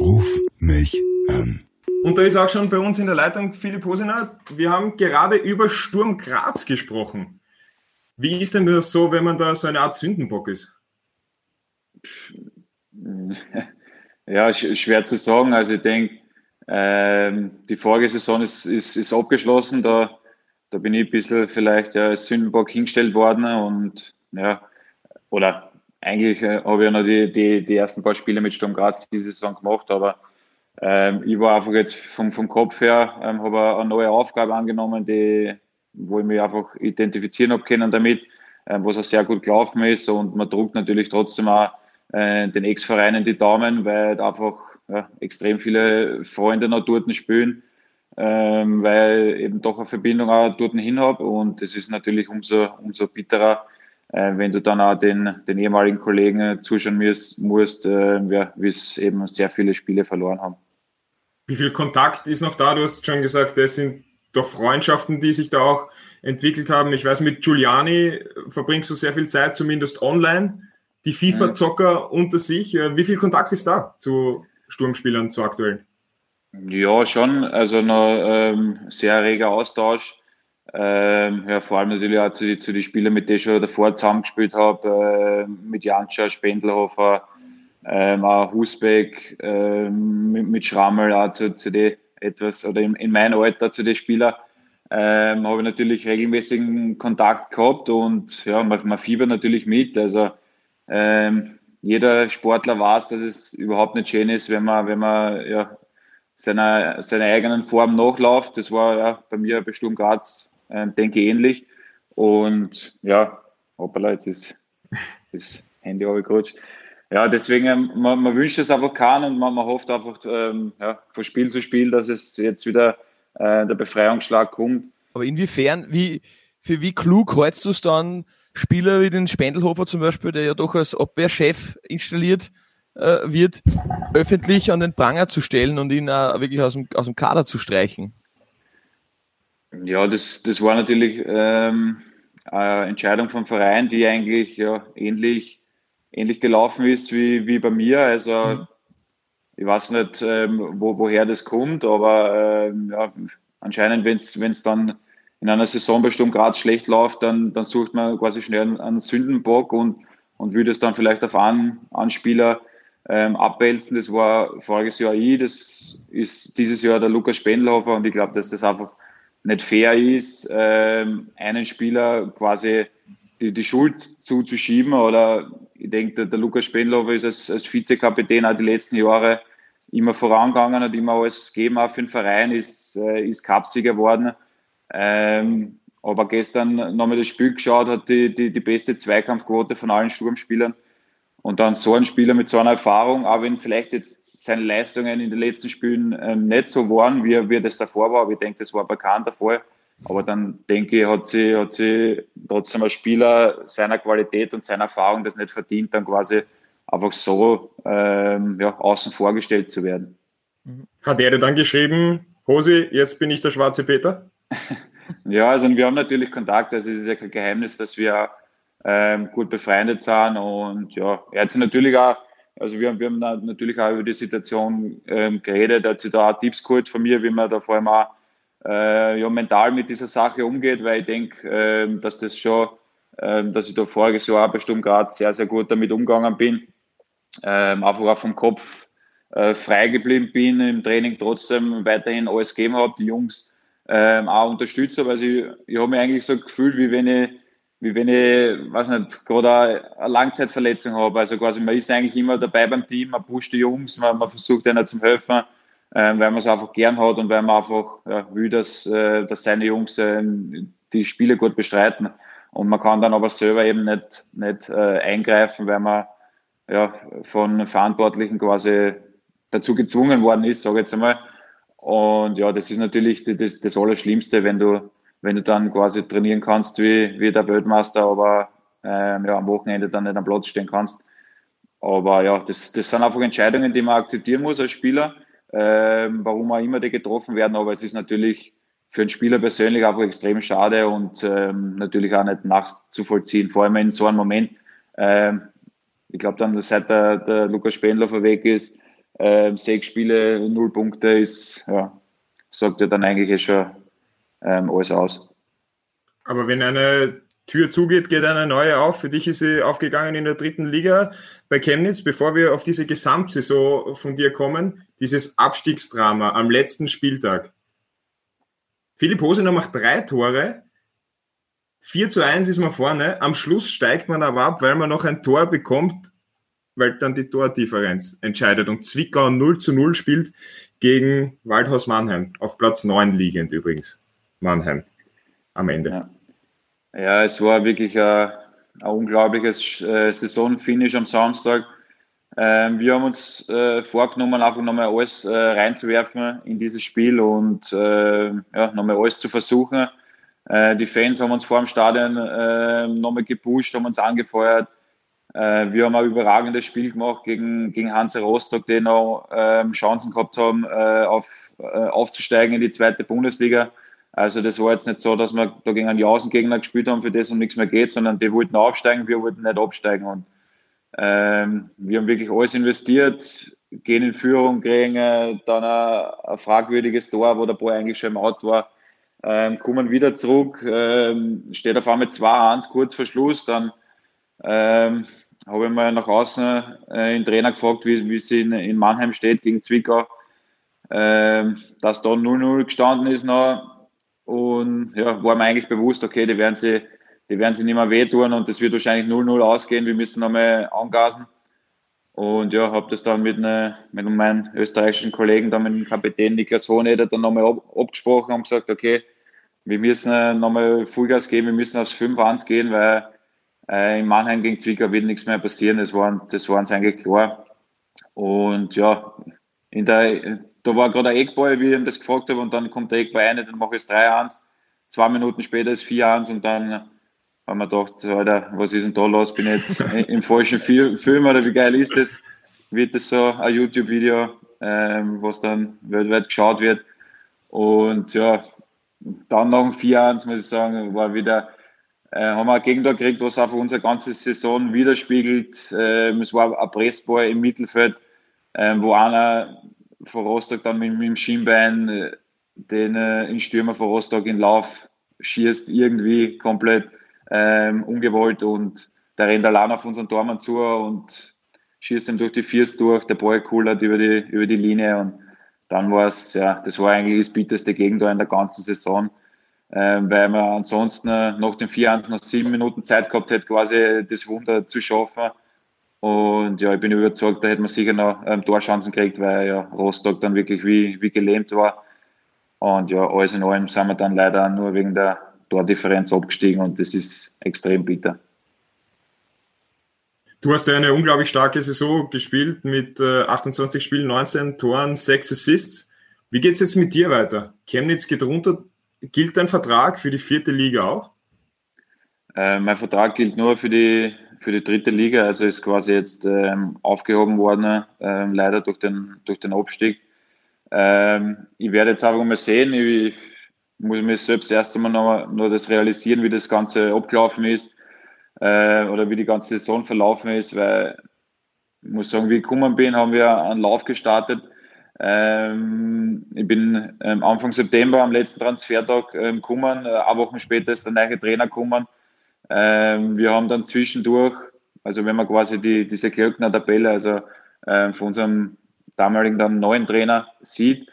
Ruf mich an. Und da ist auch schon bei uns in der Leitung Philipp Hosiner. Wir haben gerade über Sturm Graz gesprochen. Wie ist denn das so, wenn man da so eine Art Sündenbock ist? Ja, schwer zu sagen. Also ich denke, ähm, die Folgesaison ist, ist, ist abgeschlossen. Da, da bin ich ein bisschen vielleicht ja, als Sündenbock hingestellt worden und ja, oder eigentlich äh, habe ich ja noch die, die, die ersten paar Spiele mit Sturm Graz diese Saison gemacht, aber ähm, ich war einfach jetzt vom, vom Kopf her, ähm, habe eine neue Aufgabe angenommen, die, wo ich mich einfach identifizieren habe können damit, ähm, was auch sehr gut gelaufen ist und man druckt natürlich trotzdem auch äh, den Ex-Vereinen die Daumen, weil einfach ja, extrem viele Freunde noch dort spielen, ähm, weil eben doch eine Verbindung auch dort hin habe und es ist natürlich umso, umso bitterer, äh, wenn du dann auch den, den ehemaligen Kollegen zuschauen musst, musst äh, ja, wie es eben sehr viele Spiele verloren haben. Wie viel Kontakt ist noch da? Du hast schon gesagt, es sind doch Freundschaften, die sich da auch entwickelt haben. Ich weiß, mit Giuliani verbringst du sehr viel Zeit, zumindest online. Die FIFA-Zocker unter sich. Äh, wie viel Kontakt ist da zu Sturmspielern, zu aktuellen? Ja, schon. Also noch ähm, sehr reger Austausch. Ähm, ja, vor allem natürlich auch zu, die, zu den Spielern, mit denen ich schon davor zusammengespielt habe, äh, mit Janscha, Spendelhofer, ähm, auch Husbeck, ähm, mit, mit Schrammel, auch zu, zu den etwas, oder in, in meinem Alter zu den Spielern, ähm, habe ich natürlich regelmäßigen Kontakt gehabt und ja, man, man fiebert natürlich mit. Also ähm, jeder Sportler weiß, dass es überhaupt nicht schön ist, wenn man, wenn man ja, seiner, seiner eigenen Form nachläuft. Das war ja bei mir bei Sturm Graz, äh, denke ich, ähnlich. Und ja, hoppala, jetzt ist das Handy abgerutscht. Ja, deswegen, ähm, man, man wünscht es einfach kann und man, man hofft einfach ähm, ja, von Spiel zu Spiel, dass es jetzt wieder äh, der Befreiungsschlag kommt. Aber inwiefern, wie, für wie klug hältst du es dann, Spieler wie den Spendelhofer zum Beispiel, der ja doch als Abwehrchef installiert äh, wird, öffentlich an den Pranger zu stellen und ihn äh, wirklich aus dem, aus dem Kader zu streichen? Ja, das, das war natürlich ähm, eine Entscheidung vom Verein, die eigentlich ja, ähnlich, ähnlich gelaufen ist wie, wie bei mir. Also mhm. ich weiß nicht, ähm, wo, woher das kommt, aber ähm, ja, anscheinend, wenn es dann in einer Saison bei Sturm Graz schlecht läuft, dann, dann sucht man quasi schnell einen Sündenbock und, und würde es dann vielleicht auf einen, einen Spieler ähm, abwälzen. Das war voriges Jahr ich, das ist dieses Jahr der Lukas Spendelhofer und ich glaube, dass das einfach nicht fair ist, ähm, einen Spieler quasi die, die Schuld zuzuschieben oder ich denke, der, der Lukas Spendelhofer ist als, als Vizekapitän auch die letzten Jahre immer vorangegangen, hat immer alles gegeben auch für den Verein, ist, äh, ist Cupsieger geworden ähm, aber gestern nochmal das Spiel geschaut, hat die, die, die beste Zweikampfquote von allen Sturmspielern. Und dann so ein Spieler mit so einer Erfahrung, auch wenn vielleicht jetzt seine Leistungen in den letzten Spielen ähm, nicht so waren, wie, wie das davor war, aber ich denke, das war bekannt davor. Aber dann denke ich, hat sie, hat sie trotzdem ein Spieler seiner Qualität und seiner Erfahrung das nicht verdient, dann quasi einfach so ähm, ja, außen vorgestellt zu werden. Hat er dir dann geschrieben, Hosi, jetzt bin ich der schwarze Peter? ja, also wir haben natürlich Kontakt, also es ist ja kein Geheimnis, dass wir ähm, gut befreundet sind und ja, er hat sich natürlich auch, also wir, wir haben natürlich auch über die Situation ähm, geredet, er hat sich da auch Tipps geholt von mir, wie man da vor allem auch äh, ja, mental mit dieser Sache umgeht, weil ich denke, ähm, dass das schon, ähm, dass ich da voriges Jahr bei Sturm Graz sehr, sehr gut damit umgegangen bin, ähm, einfach auch vom Kopf äh, frei geblieben bin, im Training trotzdem weiterhin alles gegeben habe, die Jungs ähm, auch unterstütze, weil ich, ich habe mich eigentlich so gefühlt, wie wenn ich, wie wenn ich, weiß nicht, gerade eine Langzeitverletzung habe. Also quasi, man ist eigentlich immer dabei beim Team, man pusht die Jungs, man, man versucht ihnen zum helfen, ähm, weil man es einfach gern hat und weil man einfach ja, will, dass, äh, dass seine Jungs äh, die Spiele gut bestreiten. Und man kann dann aber selber eben nicht, nicht äh, eingreifen, weil man ja, von Verantwortlichen quasi dazu gezwungen worden ist, sage ich jetzt einmal. Und ja, das ist natürlich das, das Allerschlimmste, wenn du, wenn du dann quasi trainieren kannst wie, wie der Weltmeister, aber ähm, ja, am Wochenende dann nicht am Platz stehen kannst. Aber ja, das, das sind einfach Entscheidungen, die man akzeptieren muss als Spieler, ähm, warum auch immer die getroffen werden. Aber es ist natürlich für einen Spieler persönlich einfach extrem schade und ähm, natürlich auch nicht nachzuvollziehen, vor allem in so einem Moment. Ähm, ich glaube dann, seit der, der Lukas Spendler weg ist, äh, sechs Spiele, null Punkte ist, ja, sagt ja dann eigentlich eh schon ähm, alles aus. Aber wenn eine Tür zugeht, geht eine neue auf. Für dich ist sie aufgegangen in der dritten Liga bei Chemnitz. Bevor wir auf diese Gesamtsaison von dir kommen, dieses Abstiegsdrama am letzten Spieltag. Philipp Hosener macht drei Tore. 4 zu 1 ist man vorne. Am Schluss steigt man aber ab, weil man noch ein Tor bekommt, weil dann die Tordifferenz entscheidet. Und Zwickau 0 zu 0 spielt gegen Waldhaus Mannheim. Auf Platz 9 liegend übrigens. Mannheim. Am Ende. Ja. Ja, es war wirklich ein, ein unglaubliches äh, Saisonfinish am Samstag. Ähm, wir haben uns äh, vorgenommen, einfach nochmal alles äh, reinzuwerfen in dieses Spiel und äh, ja, nochmal alles zu versuchen. Äh, die Fans haben uns vor dem Stadion äh, nochmal gepusht, haben uns angefeuert. Wir haben ein überragendes Spiel gemacht gegen, gegen Hansa Rostock, die noch ähm, Chancen gehabt haben, auf, aufzusteigen in die zweite Bundesliga. Also das war jetzt nicht so, dass wir da gegen einen Jausengegner gespielt haben, für das um nichts mehr geht, sondern die wollten aufsteigen, wir wollten nicht absteigen. Und ähm, wir haben wirklich alles investiert, gehen in Führung, kriegen äh, dann ein, ein, fragwürdiges Tor, wo der Ball eigentlich schon im Out war, ähm, kommen wieder zurück, ähm, steht auf einmal 2-1 kurz vor Schluss, dann ähm, habe ich mal nach außen äh, den Trainer gefragt, wie, wie es in, in Mannheim steht gegen Zwickau, ähm, dass da 0-0 gestanden ist noch und ja, war mir eigentlich bewusst, okay, die werden sie, die werden sie nicht mehr wehtun und das wird wahrscheinlich 0-0 ausgehen. Wir müssen nochmal angasen. Und ja, habe das dann mit, ne, mit meinen österreichischen Kollegen, dann mit dem Kapitän Niklas Hohneder dann nochmal ab, abgesprochen und gesagt, okay, wir müssen äh, nochmal Vollgas geben, wir müssen aufs 5-1 gehen, weil äh, in Mannheim gegen Zwickau wird nichts mehr passieren. Das war uns, das war uns eigentlich klar. Und ja, in der, da war gerade ein Eckball, wie ich ihm das gefragt habe, und dann kommt der Eckball rein, dann mache ich es 3-1. Zwei Minuten später ist 4-1 und dann haben wir gedacht, Alter, was ist denn da los? Bin ich jetzt im falschen Film oder wie geil ist das? Wird das so ein YouTube-Video, ähm, was dann weltweit geschaut wird. Und ja, dann nach dem 4-1, muss ich sagen, war wieder, äh, haben wir ein Gegentor gekriegt, was einfach unsere ganze Saison widerspiegelt. Ähm, es war ein Pressball im Mittelfeld, ähm, wo einer von Rostock dann mit, mit dem Schienbein äh, den äh, Stürmer von Rostock in Lauf schießt, irgendwie komplett ähm, ungewollt und der rennt allein auf unseren Tormann zu und schießt ihm durch die First durch, der Ball kullert über die, über die Linie und dann war es, ja, das war eigentlich das bitterste Gegentor in der ganzen Saison, ähm, weil man ansonsten äh, nach dem 4-1 noch sieben Minuten Zeit gehabt hätte, quasi das Wunder zu schaffen und ja, ich bin überzeugt, da hätte man sicher noch ähm, Torchancen gekriegt, weil ja Rostock dann wirklich wie, wie gelähmt war. Und ja, alles in allem sind wir dann leider nur wegen der Tordifferenz abgestiegen und das ist extrem bitter. Du hast ja eine unglaublich starke Saison gespielt mit äh, 28 Spielen, 19 Toren, 6 Assists. Wie geht es jetzt mit dir weiter? Chemnitz geht runter. Gilt dein Vertrag für die vierte Liga auch? Äh, mein Vertrag gilt nur für die für die dritte Liga, also ist quasi jetzt ähm, aufgehoben worden, ähm, leider durch den, durch den Abstieg. Ähm, ich werde jetzt einfach mal sehen, ich, muss mir selbst erst einmal noch, noch das realisieren, wie das Ganze abgelaufen ist äh, oder wie die ganze Saison verlaufen ist, weil ich muss sagen, wie ich gekommen bin, haben wir einen Lauf gestartet. Ähm, ich bin ähm, Anfang September am letzten Transfertag ähm, gekommen, äh, eine Woche später ist der neue Trainer gekommen ähm, wir haben dann zwischendurch, also wenn man quasi die, diese Klöckner-Tabelle, also ähm, von unserem damaligen dann neuen Trainer sieht,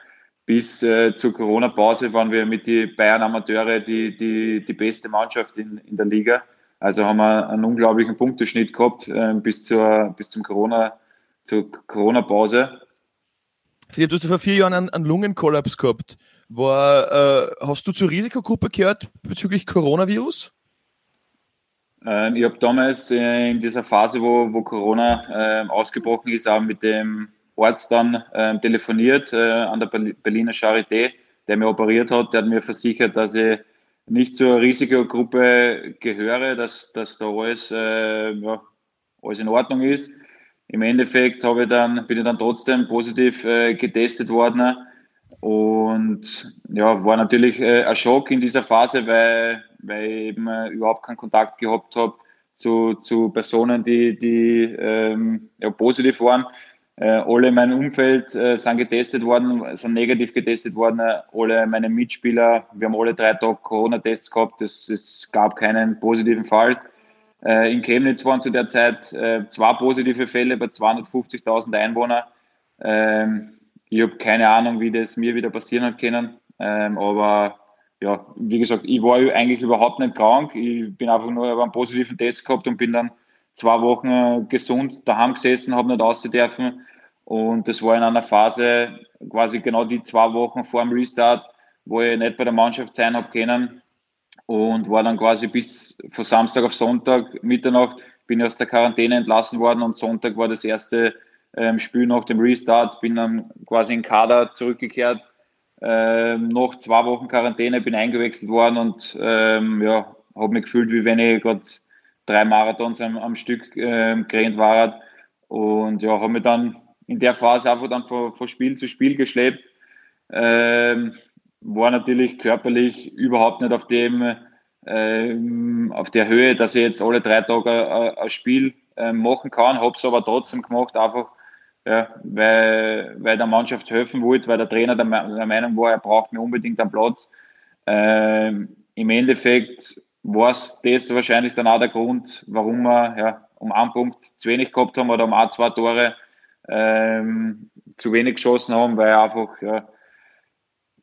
bis äh, zur Corona-Pause waren wir mit den Bayern Amateure die, die, die beste Mannschaft in, in der Liga. Also haben wir einen unglaublichen Punkteschnitt gehabt äh, bis, zur, bis zum Corona, zur Corona-Pause. Philipp, du hast vor vier Jahren einen, einen Lungenkollaps gehabt. War, äh, hast du zur Risikogruppe gehört bezüglich Coronavirus? Ähm, ich habe damals äh, in dieser Phase, wo, wo Corona äh, ausgebrochen ist, auch mit dem Arzt dann äh, telefoniert an der Berliner Charité, der mir operiert hat. Der hat mir versichert, dass ich nicht zur Risikogruppe gehöre, dass, dass da alles, äh, ja, alles in Ordnung ist. Im Endeffekt habe ich dann, bin ich dann trotzdem positiv äh, getestet worden. Und ja, war natürlich ein Schock in dieser Phase, weil weil ich eben äh, überhaupt keinen Kontakt gehabt habe zu, zu Personen, die, die ähm, ja, positiv waren. äh, alle in meinem Umfeld äh, sind getestet worden, sind negativ getestet worden, alle meine Mitspieler, wir haben alle drei Tage Corona-Tests gehabt, es, es gab keinen positiven Fall. Äh, in Chemnitz waren zu der Zeit äh, zwei positive Fälle bei 250.000 Einwohnern. Ähm, ich habe keine Ahnung, wie das mir wieder passieren hat können, ähm, aber ja, wie gesagt, ich war eigentlich überhaupt nicht krank. Ich bin einfach nur einen positiven Test gehabt und bin dann zwei Wochen äh, gesund daheim gesessen, habe nicht raus dürfen. Und das war in einer Phase, quasi genau die zwei Wochen vor dem Restart, wo ich nicht bei der Mannschaft sein habe können. Und war dann quasi bis von Samstag auf Sonntag, Mitternacht, bin ich aus der Quarantäne entlassen worden und Sonntag war das erste ähm, Spiel nach dem Restart. Bin dann quasi in Kader zurückgekehrt. Ähm, nach zwei Wochen Quarantäne bin eingewechselt worden und ähm, ja, habe mich gefühlt, wie wenn ich gerade drei Marathons am, am Stück äh, gerannt war. Und ja, habe mich dann in der Phase einfach dann von, von Spiel zu Spiel geschleppt. Ähm, war natürlich körperlich überhaupt nicht auf dem ähm, auf der Höhe, dass ich jetzt alle drei Tage ein, ein Spiel äh, machen kann, habe es aber trotzdem gemacht, einfach ja, weil, weil der Mannschaft helfen wollte, weil der Trainer der, der Meinung war, er braucht mir unbedingt einen Platz. Ähm, Im Endeffekt war es das wahrscheinlich dann auch der Grund, warum wir ja, um einen Punkt zu wenig gehabt haben oder um ein, zwei Tore ähm, zu wenig geschossen haben, weil einfach, ja,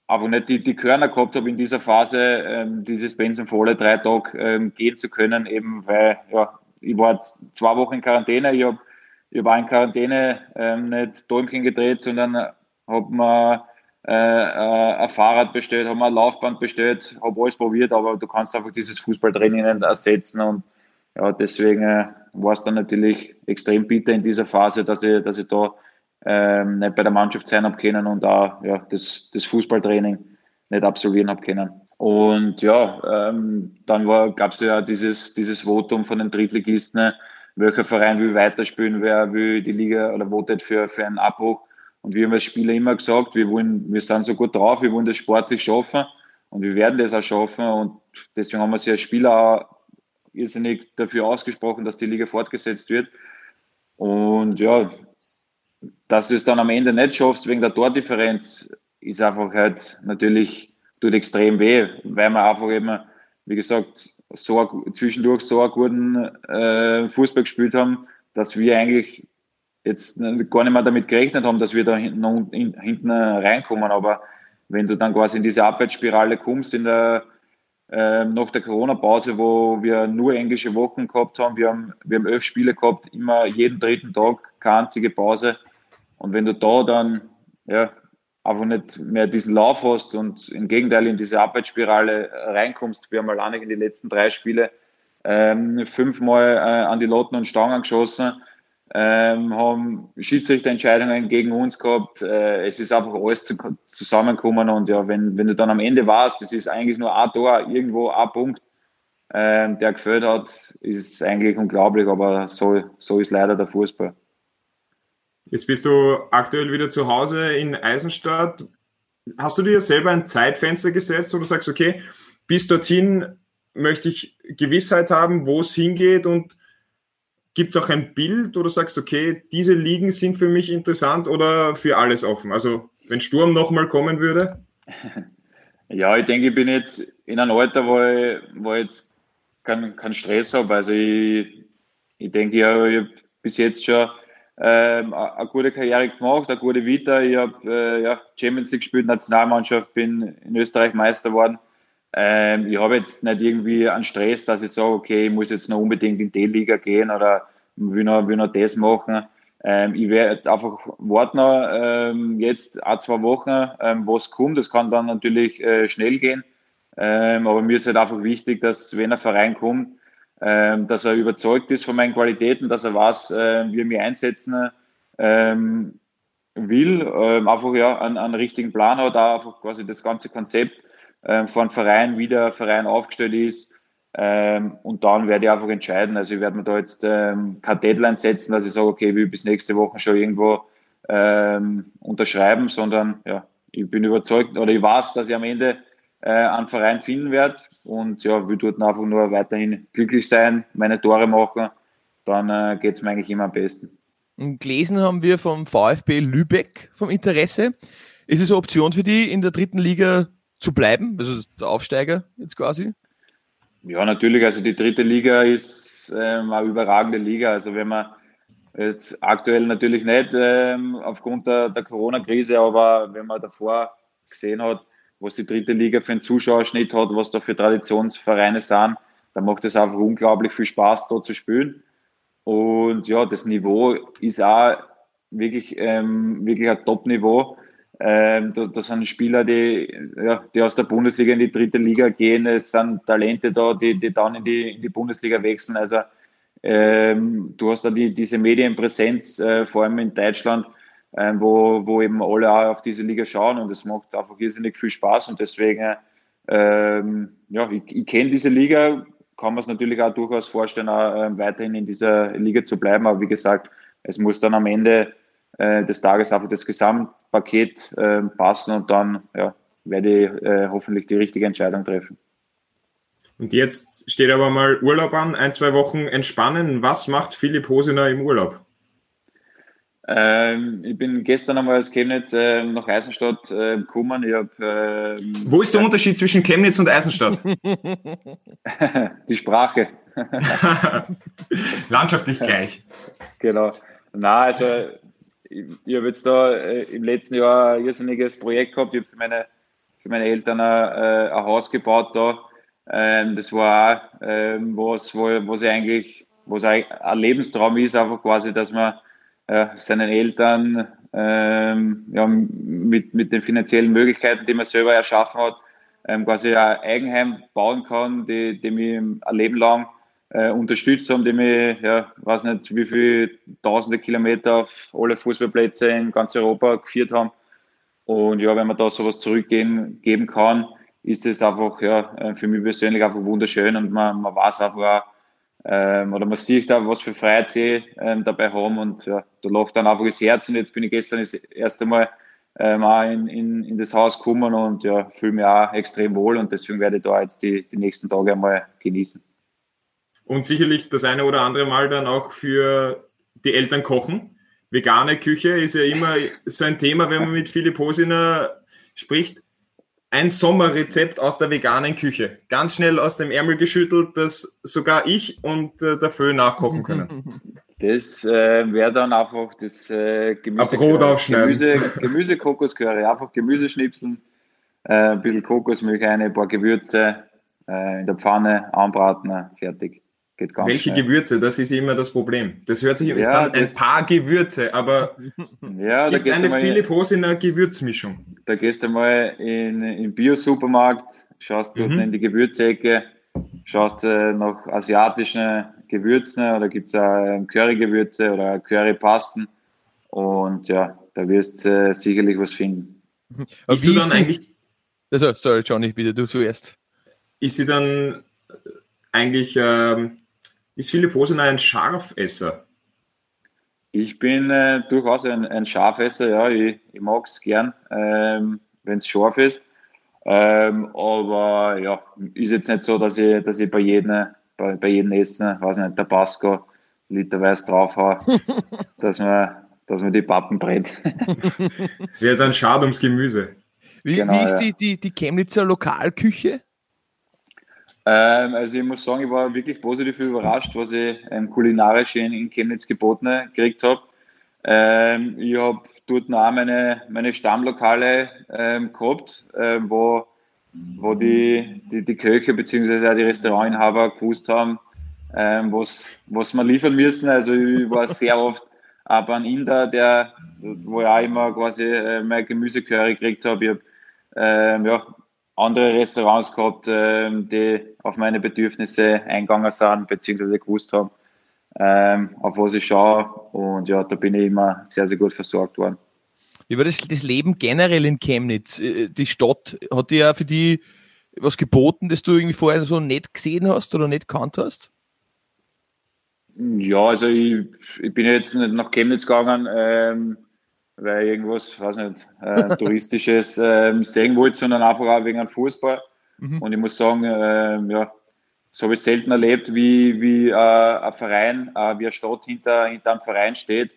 einfach nicht die, die Körner gehabt habe in dieser Phase, ähm, dieses Pensum für alle drei Tage ähm, gehen zu können, eben weil ja, ich war zwei Wochen in Quarantäne, ich habe ich hab in Quarantäne ähm, nicht Däumchen gedreht, sondern habe mir äh, äh, ein Fahrrad bestellt, habe mir ein Laufband bestellt, habe alles probiert, aber du kannst einfach dieses Fußballtraining nicht ersetzen und ja, deswegen äh, war es dann natürlich extrem bitter in dieser Phase, dass ich, dass ich da ähm, nicht bei der Mannschaft sein habe können und auch ja, das, das Fußballtraining nicht absolvieren habe können. Und ja, ähm, dann gab es ja dieses, dieses Votum von den Drittligisten, welcher Verein will weiterspielen, wer will die Liga oder votet für, für einen Abbruch. Und wir haben als Spieler immer gesagt, wir wollen, wir sind so gut drauf, wir wollen das sportlich schaffen und wir werden das auch schaffen. Und deswegen haben wir sich als Spieler auch irrsinnig dafür ausgesprochen, dass die Liga fortgesetzt wird. Und ja, dass du es dann am Ende nicht schaffst wegen der Tordifferenz, ist einfach halt natürlich, tut extrem weh, weil wir einfach eben, wie gesagt, so zwischendurch so einen guten äh, Fußball gespielt haben, dass wir eigentlich jetzt gar nicht mehr damit gerechnet haben, dass wir da hinten, hinten reinkommen. Aber wenn du dann quasi in diese Abwärtsspirale kommst, in der, äh, nach der Corona-Pause, wo wir nur englische Wochen gehabt haben, wir haben, wir haben elf Spiele gehabt, immer jeden dritten Tag, keine einzige Pause. Und wenn du da dann ja, einfach nicht mehr diesen Lauf hast und im Gegenteil in diese Abwärtsspirale reinkommst, wir haben alleine in die letzten drei Spiele ähm, fünfmal äh, an die Lotten und Stangen geschossen, ähm, haben Schiedsrichterentscheidungen gegen uns gehabt. Äh, es ist einfach alles zu, zusammengekommen und ja, wenn, wenn du dann am Ende warst, das ist eigentlich nur ein Tor, irgendwo ein Punkt, ähm, der gefällt hat, ist eigentlich unglaublich, aber so, so ist leider der Fußball. Jetzt bist du aktuell wieder zu Hause in Eisenstadt. Hast du dir selber ein Zeitfenster gesetzt, wo du sagst, okay, bis dorthin möchte ich Gewissheit haben, wo es hingeht und Gibt es auch ein Bild, wo du sagst, okay, diese Ligen sind für mich interessant oder für alles offen? Also wenn Sturm nochmal kommen würde? Ja, ich denke, ich bin jetzt in einem Alter, wo ich, wo ich jetzt keinen kein Stress habe. Also ich, ich denke, ich habe bis jetzt schon ähm, eine gute Karriere gemacht, eine gute Vita. Ich habe äh, ja, Champions League gespielt, Nationalmannschaft, bin in Österreich Meister geworden. Ähm, ich habe jetzt nicht irgendwie einen Stress, dass ich sage, okay, ich muss jetzt noch unbedingt in die Liga gehen oder will noch, will noch das machen. Ähm, ich werde einfach warten ähm, jetzt ein, zwei Wochen, ähm, was kommt. Das kann dann natürlich äh, schnell gehen. Ähm, aber mir ist halt einfach wichtig, dass wenn ein Verein kommt, dass er überzeugt ist von meinen Qualitäten, dass er weiß, äh, wie er mich einsetzen ähm, will, einfach ja einen, einen richtigen Plan hat, auch einfach quasi das ganze Konzept ähm, von Verein, wie der Verein aufgestellt ist. Ähm, und dann werde ich einfach entscheiden. Also ich werde mir da jetzt ähm, keine Deadline setzen, dass ich sage, okay, ich will bis nächste Woche schon irgendwo ähm, unterschreiben, sondern ja, ich bin überzeugt oder ich weiß, dass ich am Ende äh, einen Verein finden werde und ja, will dort einfach nur weiterhin glücklich sein, meine Tore machen, dann äh, geht es mir eigentlich immer am besten. gelesen haben wir vom VfB Lübeck vom Interesse. Ist es eine Option für die, in der dritten Liga zu bleiben? Also der Aufsteiger jetzt quasi? Ja, natürlich. Also die dritte Liga ist ähm, eine überragende Liga. Also wenn man jetzt aktuell natürlich nicht ähm, aufgrund der, der Corona-Krise, aber wenn man davor gesehen hat, was die dritte Liga für einen Zuschauerschnitt hat, was da für Traditionsvereine sind, dann macht es einfach unglaublich viel Spaß, da zu spielen. Und ja, das Niveau ist auch wirklich, ähm, wirklich ein Top-Niveau. Ähm, da, da, sind Spieler, die, ja, die aus der Bundesliga in die dritte Liga gehen. Es sind Talente da, die, die dann in die, in die Bundesliga wechseln. Also ähm, du hast da die, diese Medienpräsenz, äh, vor allem in Deutschland, äh, wo, wo eben alle auch auf diese Liga schauen und es macht einfach irrsinnig viel Spaß und deswegen, ähm, ja, ich, ich kenne diese Liga, kann man es natürlich auch durchaus vorstellen, auch, äh, weiterhin in dieser Liga zu bleiben. Aber wie gesagt, es muss dann am Ende äh, des Tages einfach das Gesamtpaket äh, passen und dann ja, werde ich äh, hoffentlich die richtige Entscheidung treffen. Und jetzt steht aber mal Urlaub an, ein, zwei Wochen entspannen. Was macht Philipp Hosener im Urlaub? Ähm, ich bin gestern einmal aus Chemnitz äh, nach Eisenstadt äh, gekommen. Ich hab, ähm, Wo ist der Unterschied zwischen Chemnitz und Eisenstadt? Die Sprache. Landschaftlich gleich. Genau. Na, also ich, ich habe jetzt da äh, im letzten Jahr ein irrsinniges Projekt gehabt. Ich habe für meine, für meine Eltern ein, äh, ein Haus gebaut da. Ähm, das war auch ähm, was, wo, was ich eigentlich, was ein Lebenstraum ist, einfach quasi, dass man äh, seinen Eltern ähm, ja, mit, mit den finanziellen Möglichkeiten, die man selber erschaffen hat, ähm, quasi ein Eigenheim bauen kann, die, die mich ein Leben lang äh, unterstützt haben, die mich, ja, weiß nicht, wie viele tausende Kilometer auf alle Fußballplätze in ganz Europa geführt haben. Und ja, wenn man da sowas zurückgeben geben kann, ist es einfach ja, äh, für mich persönlich einfach wunderschön und man, man weiß einfach auch, ähm, oder man sieht da, was für Freiheit sie ähm, dabei haben und ja, da lacht dann einfach das Herz und jetzt bin ich gestern das erste Mal ähm, auch in, in, in das Haus gekommen und ja, fühle mich auch extrem wohl und deswegen werde ich da jetzt die, die nächsten Tage einmal genießen. Und sicherlich das eine oder andere Mal dann auch für die Eltern kochen. Vegane Küche ist ja immer so ein Thema, wenn man mit Philipp Hosiner spricht ein Sommerrezept aus der veganen Küche. Ganz schnell aus dem Ärmel geschüttelt, dass sogar ich und äh, der Föhn nachkochen können. Das äh, wäre dann einfach das äh, Gemüse, ein Brot aufschneiden. Gemüse, Gemüse Kokoscurry. Einfach Gemüse schnipseln, äh, ein bisschen Kokosmilch rein, ein paar Gewürze äh, in der Pfanne anbraten, fertig. Geht ganz Welche schnell. Gewürze? Das ist immer das Problem. Das hört sich ja, dann ein paar Gewürze, aber ja, gibt es eine Philipp Hosiner Gewürzmischung? Da gehst du mal in den Bio-Supermarkt, schaust dort mhm. in die Gewürzecke, schaust äh, nach asiatischen Gewürzen oder gibt es auch Currygewürze oder Currypasten und ja, da wirst du äh, sicherlich was finden. Ist du dann eigentlich... Also, sorry, Johnny, bitte du zuerst. Ist sie dann eigentlich ähm, ist Philipp Hosener ein Scharfesser? Ich bin äh, durchaus ein, ein Scharfesser, ja. Ich, ich mag es gern, ähm, wenn es scharf ist. Ähm, aber ja, ist jetzt nicht so, dass ich, dass ich bei jedem, bei, bei jedem Essen, weiß nicht, Tabasco literweise draufhaue, dass man, dass man die Pappen brät. Es wäre dann schade ums Gemüse. Wie, genau, wie ist die, die, die Chemnitzer Lokalküche? Ähm, also ich muss sagen, ich war wirklich positiv überrascht, was ich ähm, kulinarisch in, in Chemnitz geboten gekriegt habe. Ähm, ich habe dort auch meine, meine Stammlokale ähm, gehabt, ähm, wo, wo die, die, die Köche bzw. die Restaurantinhaber gewusst haben, ähm, was, was wir liefern müssen. Also ich war sehr oft aber ein Inder, der, wo ich auch immer quasi äh, mein Gemüsecurry gekriegt habe. Ich habe ähm, ja, andere Restaurants gehabt, ähm, die auf meine Bedürfnisse eingegangen sind, beziehungsweise gewusst haben, ähm, auf was ich schaue. Und ja, da bin ich immer sehr, sehr gut versorgt worden. Wie war das, das Leben generell in Chemnitz? Äh, die Stadt, hat dir ja für die was geboten, das du irgendwie vorher so nicht gesehen hast oder nicht kannt hast? Ja, also ich, ich bin jetzt nicht nach Chemnitz gegangen, ähm, weil ich irgendwas, weiß nicht, äh, touristisches äh, sehen wollte, sondern einfach auch wegen einem Fußball. Mhm. Und ich muss sagen, äh, ja, das habe ich selten erlebt, wie, wie äh, ein Verein, äh, wie eine Stadt hinter, hinter einem Verein steht,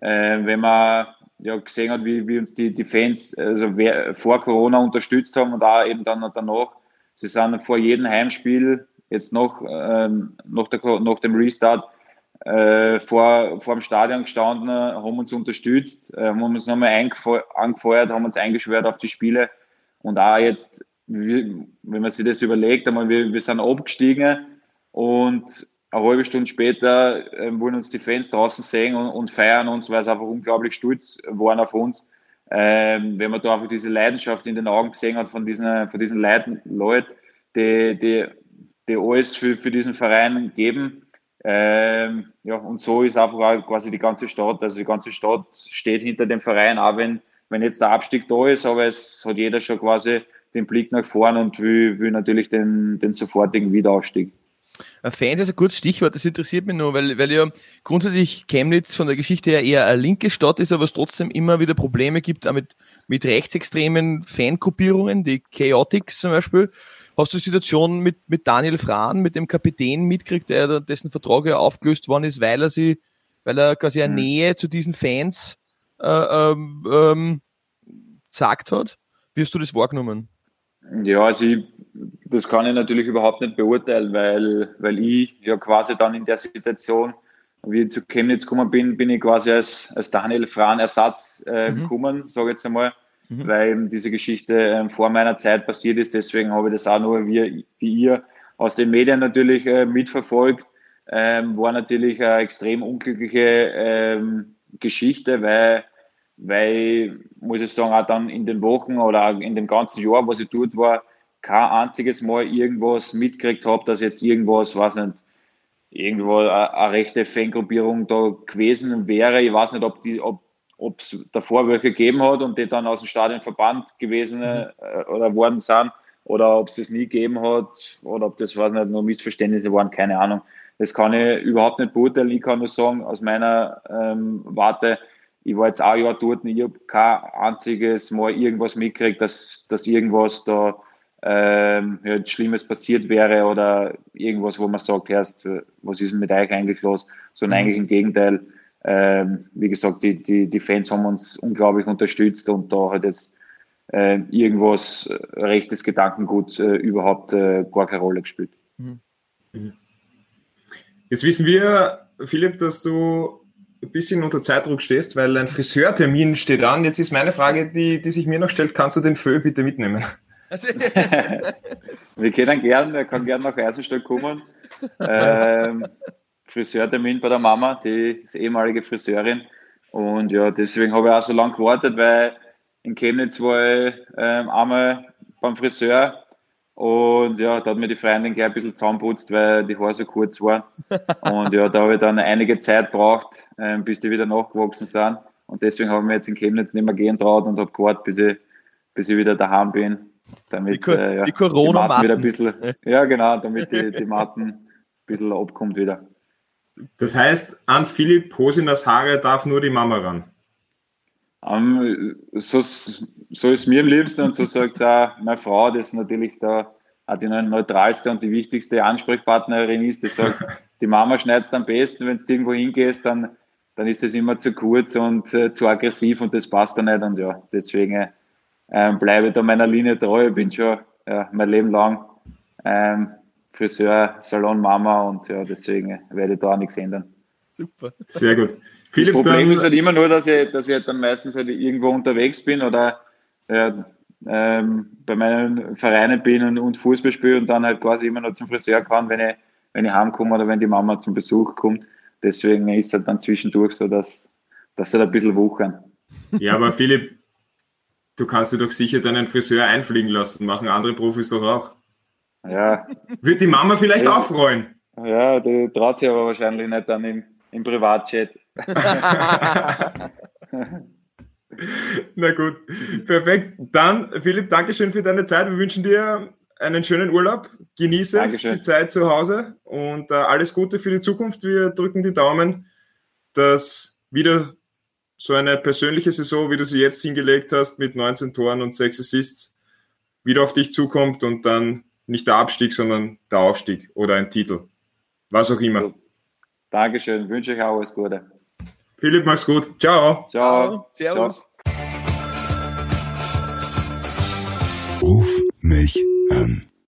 äh, wenn man ja gesehen hat, wie, wie uns die, die Fans also wer, vor Corona unterstützt haben und auch eben dann danach. Sie sind vor jedem Heimspiel, jetzt noch, ähm, nach, der, nach dem Restart, äh, vor, vor dem Stadion gestanden, haben uns unterstützt, äh, haben uns nochmal angefeuert, haben uns eingeschwört auf die Spiele und auch jetzt, wenn man sich das überlegt, einmal, wir, wir sind abgestiegen und eine halbe Stunde später äh, wollen uns die Fans draußen sehen und, und feiern uns, weil sie einfach unglaublich stolz waren auf uns. Ähm, wenn man da einfach diese Leidenschaft in den Augen gesehen hat von diesen, von diesen Leuten, die, die, die alles für, für diesen Verein geben. Ähm, ja, und so ist einfach auch quasi die ganze Stadt, also die ganze Stadt steht hinter dem Verein, auch wenn, wenn jetzt der Abstieg da ist, aber es hat jeder schon quasi den Blick nach vorn und will, will natürlich den, den sofortigen Wiederaufstieg. Fans ist ein kurzes Stichwort, das interessiert mich nur, weil, weil ja grundsätzlich Chemnitz von der Geschichte her eher eine linke Stadt ist, aber es trotzdem immer wieder Probleme gibt, mit, mit rechtsextremen Fangruppierungen, die Chaotix zum Beispiel. Hast du die Situation mit, mit Daniel Frahn, mit dem Kapitän mitkriegt, der, dessen Vertrag ja aufgelöst worden ist, weil er sie, weil er quasi eine mhm. Nähe zu diesen Fans äh, ähm, ähm, gesagt hat? Wie hast du das wahrgenommen? Ja, also ich, das kann ich natürlich überhaupt nicht beurteilen, weil, weil ich ja quasi dann in der Situation, wie ich zu Chemnitz gekommen bin, bin ich quasi als, als Daniel Frahn Ersatz äh, mhm. gekommen, sage ich jetzt einmal, mhm. weil eben diese Geschichte äh, vor meiner Zeit passiert ist. Deswegen habe ich das auch nur wie, wie ihr aus den Medien natürlich äh, mitverfolgt. Ähm, war natürlich eine extrem unglückliche ähm, Geschichte, weil weil, muss ich sagen, auch dann in den Wochen oder in dem ganzen Jahr, was ich dort war, kein einziges Mal irgendwas mitgekriegt habe, dass jetzt irgendwas, weiß nicht, irgendwo eine, eine rechte Fangruppierung da gewesen wäre. Ich weiß nicht, ob die, ob es davor welche gegeben hat und die dann aus dem Stadion verbannt gewesen mhm. äh, oder worden sind oder ob es das nie gegeben hat oder ob das, weiß nicht, nur Missverständnisse waren, keine Ahnung. Das kann ich überhaupt nicht beurteilen. Ich kann nur sagen, aus meiner ähm, Warte, ich war jetzt auch ein Jahr dort und ich habe kein einziges Mal irgendwas mitgekriegt, dass, dass irgendwas da ähm, ja, Schlimmes passiert wäre oder irgendwas, wo man sagt, erst, was ist denn mit euch eigentlich los? Sondern mhm. eigentlich im Gegenteil. Ähm, wie gesagt, die, die, die Fans haben uns unglaublich unterstützt und da hat jetzt äh, irgendwas rechtes Gedankengut äh, überhaupt äh, gar keine Rolle gespielt. Mhm. mhm. Jetzt wissen wir, Philipp, dass du ein bisschen unter Zeitdruck stehst, weil ein Friseurtermin steht an. Jetzt ist meine Frage, die, die sich mir noch stellt, kannst du den Föh bitte mitnehmen? Wir können gern, er kann gerne nach Eisenstadt kommen. Ähm, Friseurtermin bei der Mama, die ist ehemalige Friseurin. Und ja, deswegen habe ich auch so lange gewartet, weil in Chemnitz war ich ähm, einmal beim Friseur und ja, da hat mir die Freundin gleich ein bisschen zusammenputzt, weil die Haare so kurz waren. Und ja, da habe ich dann einige Zeit gebraucht, ähm, bis die wieder nachgewachsen sind. Und deswegen habe ich mir jetzt in Chemnitz nicht mehr gehen traut und habe gewartet, bis ich, bis ich wieder daheim bin. Damit die, äh, ja, die corona die wieder ein bisschen, Ja, genau, damit die, die Matten ein bisschen abkommt wieder. Das heißt, an Philipp Hosinas Haare darf nur die Mama ran. Um, ähm, so, so ist mir am liebsten und so sagt es auch meine Frau, das natürlich da auch die neutralste und die wichtigste Ansprechpartnerin ist, die sagt, die Mama schneidet es am besten, wenn du irgendwo hingehst, dann, dann ist das immer zu kurz und äh, zu aggressiv und das passt dann nicht und ja, deswegen ähm, bleibe ich da meiner Linie treu, ich bin schon ja, mein Leben lang ähm, Friseur, Salon, Mama und ja, deswegen werde ich da auch nichts ändern. Super. Sehr gut. Philipp, das Problem ist halt immer nur, dass ich, dass ich halt dann meistens halt irgendwo unterwegs bin oder äh, ähm, bei meinen Vereinen bin und, und Fußball spiele und dann halt quasi immer noch zum Friseur kann, wenn ich, wenn ich heimkomme oder wenn die Mama zum Besuch kommt. Deswegen ist es halt dann zwischendurch so, dass, dass sie halt ein bisschen wuchern. Ja, aber Philipp, du kannst dir doch sicher deinen Friseur einfliegen lassen. Machen andere Profis doch auch. Ja. Wird die Mama vielleicht auch freuen? Ja, die traut sich aber wahrscheinlich nicht dann im, im Privatchat. Na gut, perfekt. Dann, Philipp, Dankeschön für deine Zeit. Wir wünschen dir einen schönen Urlaub. Genieße Dankeschön. es, die Zeit zu Hause und äh, alles Gute für die Zukunft. Wir drücken die Daumen, dass wieder so eine persönliche Saison, wie du sie jetzt hingelegt hast, mit 19 Toren und 6 Assists, wieder auf dich zukommt und dann nicht der Abstieg, sondern der Aufstieg oder ein Titel. Was auch immer. So. Dankeschön, wünsche euch auch alles Gute. Philipp, mach's gut. Ciao. Ciao. Servus. Ciao. Ruf mich an.